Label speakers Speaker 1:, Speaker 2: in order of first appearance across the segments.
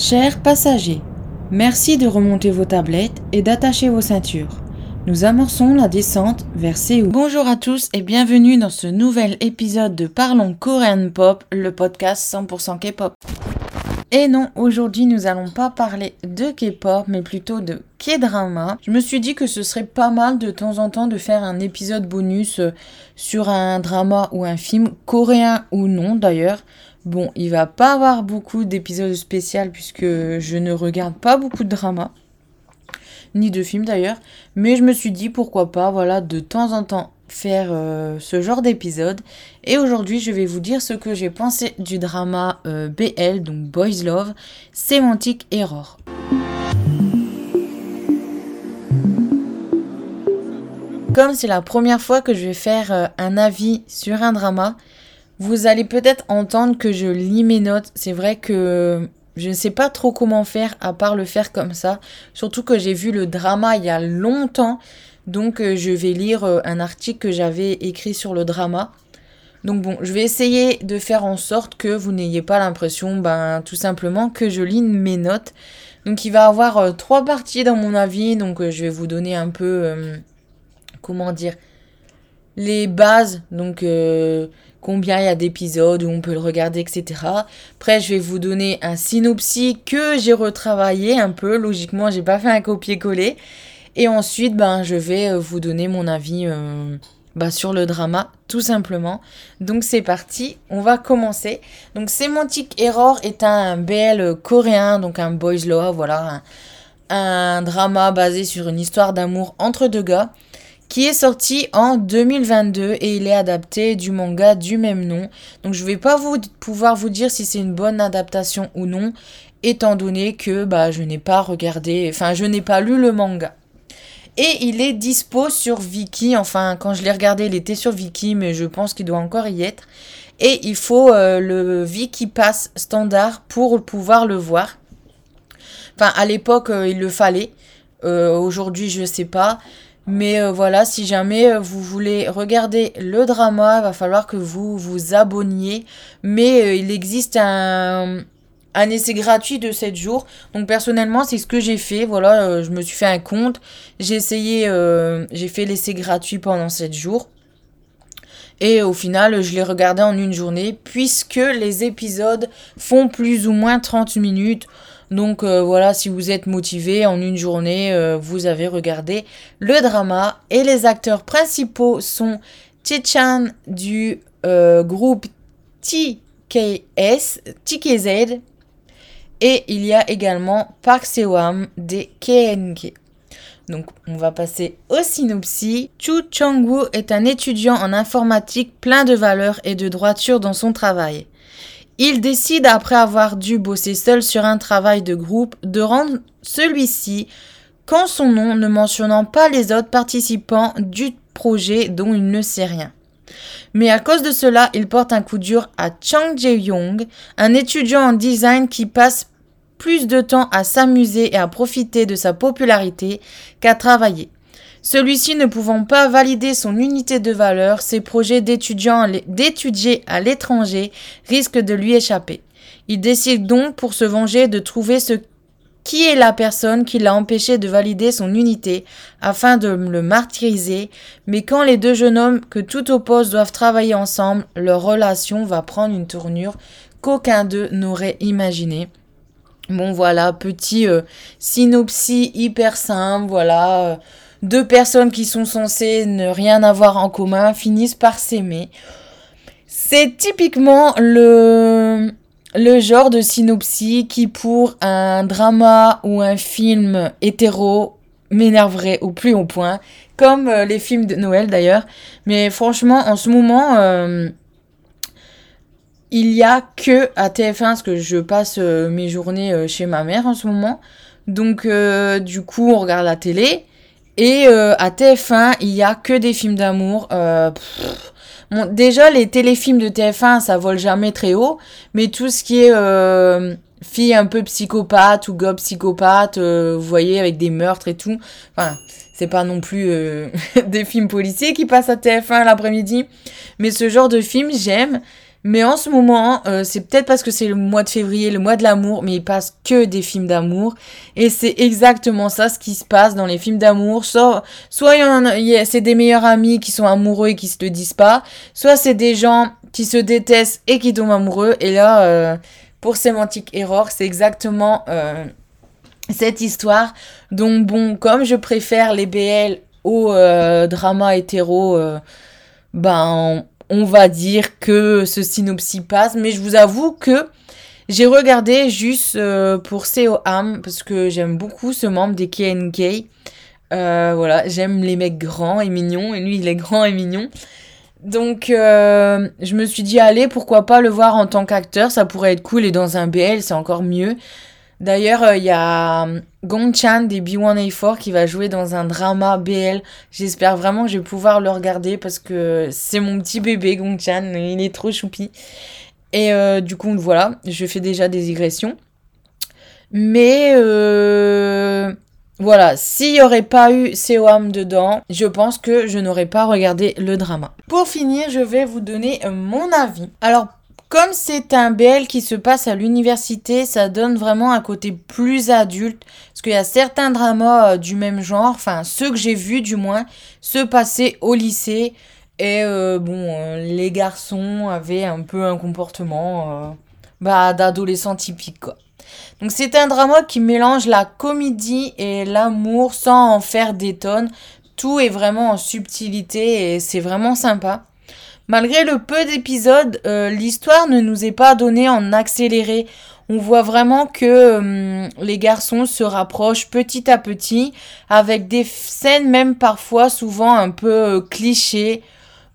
Speaker 1: Chers passagers, merci de remonter vos tablettes et d'attacher vos ceintures. Nous amorçons la descente vers Séoul. Bonjour à tous et bienvenue dans ce nouvel épisode de Parlons Korean Pop, le podcast 100% K-pop. Et non, aujourd'hui nous allons pas parler de K-pop, mais plutôt de K-drama. Je me suis dit que ce serait pas mal de temps en temps de faire un épisode bonus euh, sur un drama ou un film, coréen ou non d'ailleurs. Bon, il va pas avoir beaucoup d'épisodes spéciaux puisque je ne regarde pas beaucoup de dramas, ni de films d'ailleurs, mais je me suis dit pourquoi pas, voilà, de temps en temps faire euh, ce genre d'épisode. Et aujourd'hui, je vais vous dire ce que j'ai pensé du drama euh, BL, donc Boys Love, Sémantique Error. Comme c'est la première fois que je vais faire euh, un avis sur un drama, vous allez peut-être entendre que je lis mes notes. C'est vrai que je ne sais pas trop comment faire à part le faire comme ça. Surtout que j'ai vu le drama il y a longtemps. Donc euh, je vais lire euh, un article que j'avais écrit sur le drama. Donc bon, je vais essayer de faire en sorte que vous n'ayez pas l'impression, ben tout simplement que je lis mes notes. Donc il va y avoir euh, trois parties dans mon avis, donc je vais vous donner un peu, comment dire, les bases, donc combien il y a d'épisodes où on peut le regarder, etc. Après, je vais vous donner un synopsis que j'ai retravaillé un peu. Logiquement, j'ai pas fait un copier-coller. Et ensuite, ben, je vais euh, vous donner mon avis euh, bah, sur le drama, tout simplement. Donc c'est parti, on va commencer. Donc Semantic Error est un BL coréen, donc un boys love, voilà, un, drama basé sur une histoire d'amour entre deux gars qui est sorti en 2022 et il est adapté du manga du même nom. Donc je vais pas vous pouvoir vous dire si c'est une bonne adaptation ou non, étant donné que bah, je n'ai pas regardé, enfin je n'ai pas lu le manga. Et il est dispo sur Viki. Enfin, quand je l'ai regardé, il était sur Viki, mais je pense qu'il doit encore y être. Et il faut euh, le Viki Pass standard pour pouvoir le voir. Enfin, à l'époque, euh, il le fallait. Euh, aujourd'hui, je ne sais pas. Mais voilà, si jamais vous voulez regarder le drama, il va falloir que vous vous abonniez. Mais il existe un, essai gratuit de 7 jours. Donc personnellement, c'est ce que j'ai fait. Voilà, euh, je me suis fait un compte. J'ai essayé, euh, j'ai fait l'essai gratuit pendant 7 jours. Et au final, je l'ai regardé en une journée puisque les épisodes font plus ou moins 30 minutes. Donc euh, voilà, si vous êtes motivé, en une journée, vous avez regardé le drama. Et les acteurs principaux sont Tichan du groupe TKS, TKZ, et il y a également Park Sewam des KNK. Donc on va passer au synopsis. Chu Chang-woo est un étudiant en informatique plein de valeur et de droiture dans son travail. Il décide, après avoir dû bosser seul sur un travail de groupe, de rendre celui-ci quand son nom ne mentionnant pas les autres participants du projet dont il ne sait rien. Mais à cause de cela, il porte un coup dur à Chang Jae-yong, un étudiant en design qui passe plus de temps à s'amuser et à profiter de sa popularité qu'à travailler. Celui-ci ne pouvant pas valider son unité de valeur, ses projets d'étudier à l'étranger risquent de lui échapper. Il décide donc pour se venger de trouver ce qui est la personne qui l'a empêché de valider son unité afin de le martyriser, mais quand les deux jeunes hommes que tout oppose doivent travailler ensemble, leur relation va prendre une tournure qu'aucun d'eux n'aurait imaginée. Bon voilà, petit euh, synopsis hyper simple, voilà. Euh, deux personnes qui sont censées ne rien avoir en commun finissent par s'aimer. C'est typiquement le, le genre de synopsis qui pour un drama ou un film hétéro m'énerverait au plus haut point, comme euh, les films de Noël d'ailleurs. Mais franchement, en ce moment, il y a que à TF1 parce que je passe euh, mes journées euh, chez ma mère en ce moment. Donc euh, du coup, on regarde la télé et à TF1, il y a que des films d'amour. Bon, déjà les téléfilms de TF1, ça vole jamais très haut, mais tout ce qui est fille un peu psychopathe ou gobe psychopathe, vous voyez avec des meurtres et tout. Enfin, c'est pas non plus des films policiers qui passent à TF1 l'après-midi, mais ce genre de film, j'aime. Mais en ce moment, euh, c'est peut-être parce que c'est le mois de février, le mois de l'amour, mais il passe que des films d'amour. Et c'est exactement ça ce qui se passe dans les films d'amour. Soit, c'est des meilleurs amis qui sont amoureux et qui se le disent pas. Soit c'est des gens qui se détestent et qui tombent amoureux. Et là, euh, pour Semantic Error, c'est exactement euh, cette histoire. Donc bon, comme je préfère les BL au drama hétéro, ben on va dire que ce synopsis passe, mais je vous avoue que j'ai regardé juste euh, pour Seo Ham parce que j'aime beaucoup ce membre des KNK. Euh, voilà, j'aime les mecs grands et mignons et lui il est grand et mignon. Donc euh, je me suis dit allez pourquoi pas le voir en tant qu'acteur, ça pourrait être cool et dans un BL c'est encore mieux. D'ailleurs, euh, il y a euh, Gong Chan des B1A4 qui va jouer dans un drama BL. J'espère vraiment que je vais pouvoir le regarder parce que c'est mon petit bébé Gong Chan, il est trop choupi. Et euh, du coup, voilà, je fais déjà des digressions. Mais voilà, s'il n'y aurait pas eu Seoam dedans, je pense que je n'aurais pas regardé le drama. Pour finir, je vais vous donner mon avis. Alors, comme c'est un BL qui se passe à l'université, ça donne vraiment un côté plus adulte. Parce qu'il y a certains dramas euh, du même genre, enfin ceux que j'ai vus du moins, se passer au lycée. Et euh, bon, euh, les garçons avaient un peu un comportement bah, d'adolescent typique quoi. Donc c'est un drama qui mélange la comédie et l'amour sans en faire des tonnes. Tout est vraiment en subtilité et c'est vraiment sympa. Malgré le peu d'épisodes, euh, l'histoire ne nous est pas donnée en accéléré. On voit vraiment que hum, les garçons se rapprochent petit à petit, avec des scènes même parfois souvent un peu euh, clichés.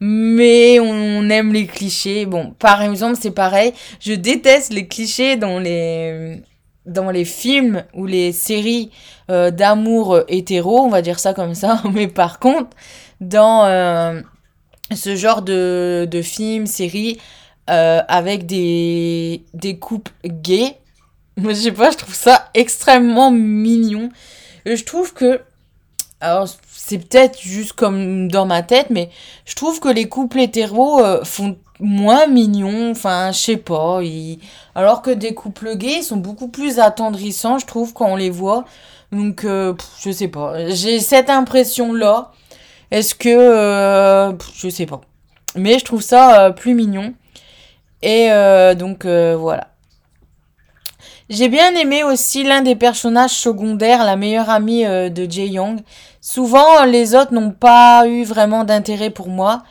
Speaker 1: Mais on aime les clichés. Bon, par exemple, c'est pareil. Je déteste les clichés dans les dans les films ou les séries euh, d'amour hétéro, on va dire ça comme ça. Mais par contre, dans ce genre de, de film, série, euh, avec des, des couples gays. Moi, je sais pas, je trouve ça extrêmement mignon. Je trouve que. Alors, c'est peut-être juste comme dans ma tête, mais je trouve que les couples hétéros euh, font moins mignons. Enfin, je sais pas. Alors que des couples gays sont beaucoup plus attendrissants, je trouve, quand on les voit. Donc, euh, je sais pas. J'ai cette impression-là. Est-ce que... Euh, je sais pas. Mais je trouve ça euh, plus mignon. Et euh, donc voilà. J'ai bien aimé aussi l'un des personnages secondaires, la meilleure amie de Jae Young. Souvent, les autres n'ont pas eu vraiment d'intérêt pour moi.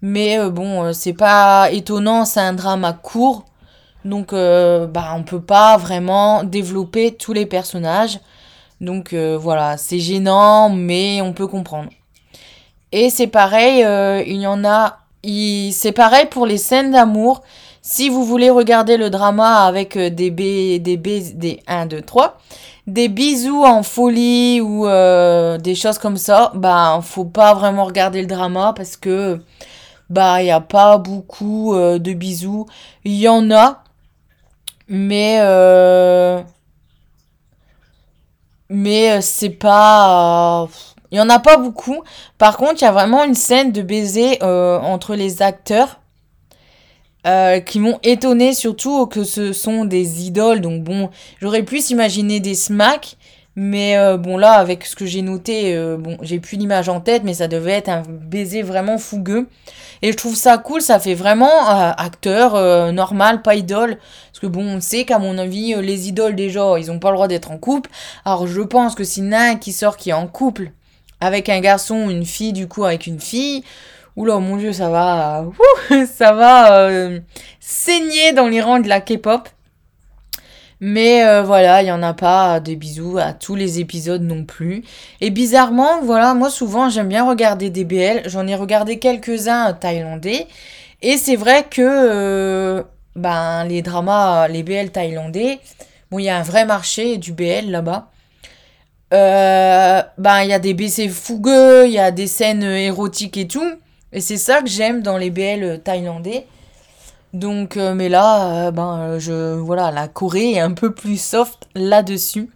Speaker 1: Mais bon, c'est pas étonnant, c'est un drama court. Donc, bah, on peut pas vraiment développer tous les personnages. Donc voilà, c'est gênant, mais on peut comprendre. Et c'est pareil, euh, il y en a. C'est pareil pour les scènes d'amour. Si vous voulez regarder le drama avec euh, des b des b des 1, 2, 3, des bisous en folie ou euh, des choses comme ça, bah faut pas vraiment regarder le drama parce que bah il y a pas beaucoup de bisous. Il y en a, mais mais c'est pas il y en a pas beaucoup. Par contre, il y a vraiment une scène de baiser euh, entre les acteurs euh, qui m'ont étonné, surtout que ce sont des idoles. Donc bon, j'aurais pu s'imaginer des smacks. Mais euh, bon là, avec ce que j'ai noté, bon, j'ai plus l'image en tête, mais ça devait être un baiser vraiment fougueux. Et je trouve ça cool, ça fait vraiment acteur normal, pas idole. Parce que bon, on sait qu'à mon avis, les idoles déjà, ils ont pas le droit d'être en couple. Alors je pense que si un qui sort qui est en couple, avec un garçon, une fille, du coup, avec une fille. Oula, mon dieu, ça va, ça va euh, saigner dans les rangs de la K-pop. Mais euh, voilà, il n'y en a pas des bisous à tous les épisodes non plus. Et bizarrement, voilà, moi souvent j'aime bien regarder des BL. J'en ai regardé quelques-uns thaïlandais. Et c'est vrai que euh, ben, les dramas, les BL thaïlandais, bon, il y a un vrai marché du BL là-bas. Euh, ben il y a des baisers fougueux, il y a des scènes érotiques et tout. Et c'est ça que j'aime dans les BL thaïlandais. Donc, euh, mais là, euh, ben, je, voilà, la Corée est un peu plus soft là-dessus.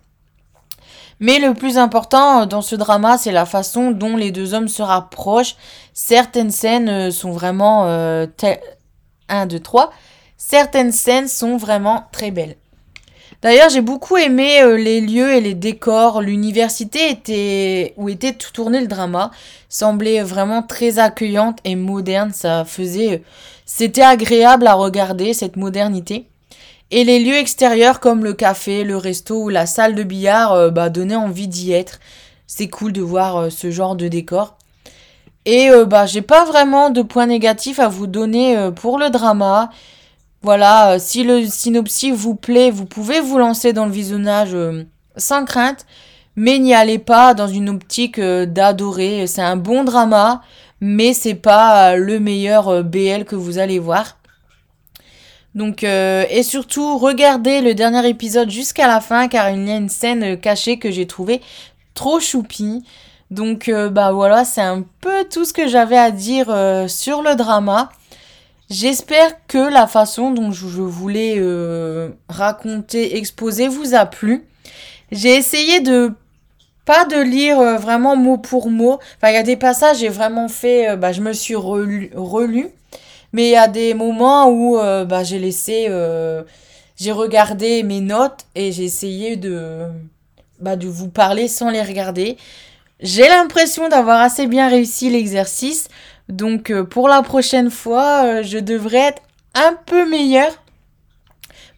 Speaker 1: Mais le plus important dans ce drama, c'est la façon dont les deux hommes se rapprochent. Certaines scènes sont vraiment 1, 2, 3, certaines scènes sont vraiment très belles. D'ailleurs, j'ai beaucoup aimé euh, les lieux et les décors. L'université était où était tout tourné le drama semblait vraiment très accueillante et moderne. Ça faisait, c'était agréable à regarder cette modernité. Et les lieux extérieurs comme le café, le resto ou la salle de billard euh, bah, donnaient envie d'y être. C'est cool de voir euh, ce genre de décor. Et bah j'ai pas vraiment de points négatifs à vous donner pour le drama. Voilà, euh, si le synopsis vous plaît, vous pouvez vous lancer dans le visionnage euh, sans crainte, mais n'y allez pas dans une optique euh, d'adorer. C'est un bon drama, mais c'est pas le meilleur BL que vous allez voir. Donc et surtout regardez le dernier épisode jusqu'à la fin car il y a une scène cachée que j'ai trouvé trop choupi. Donc bah voilà, c'est un peu tout ce que j'avais à dire sur le drama. J'espère que la façon dont je voulais euh, raconter, exposer vous a plu. J'ai essayé de pas de lire euh, vraiment mot pour mot. Enfin, il y a des passages, j'ai vraiment fait, euh, bah, je me suis relu, Mais il y a des moments où bah, j'ai laissé, j'ai regardé mes notes et j'ai essayé de, bah, de vous parler sans les regarder. J'ai l'impression d'avoir assez bien réussi l'exercice. Donc euh, pour la prochaine fois, euh, je devrais être un peu meilleure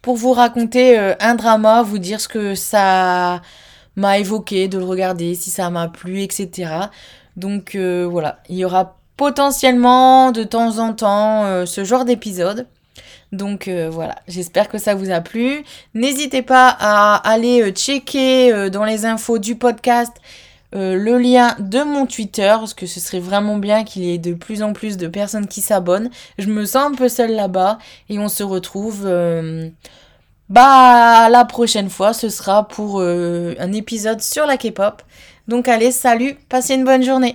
Speaker 1: pour vous raconter euh, un drama, vous dire ce que ça m'a évoqué de le regarder, si ça m'a plu, etc. Donc voilà, il y aura potentiellement de temps en temps ce genre d'épisode. Donc voilà, j'espère que ça vous a plu. N'hésitez pas à aller checker dans les infos du podcast euh, le lien de mon Twitter, parce que ce serait vraiment bien qu'il y ait de plus en plus de personnes qui s'abonnent. Je me sens un peu seule là-bas et on se retrouve euh, bah la prochaine fois, ce sera pour euh, un épisode sur la K-pop. Donc allez, salut, passez une bonne journée.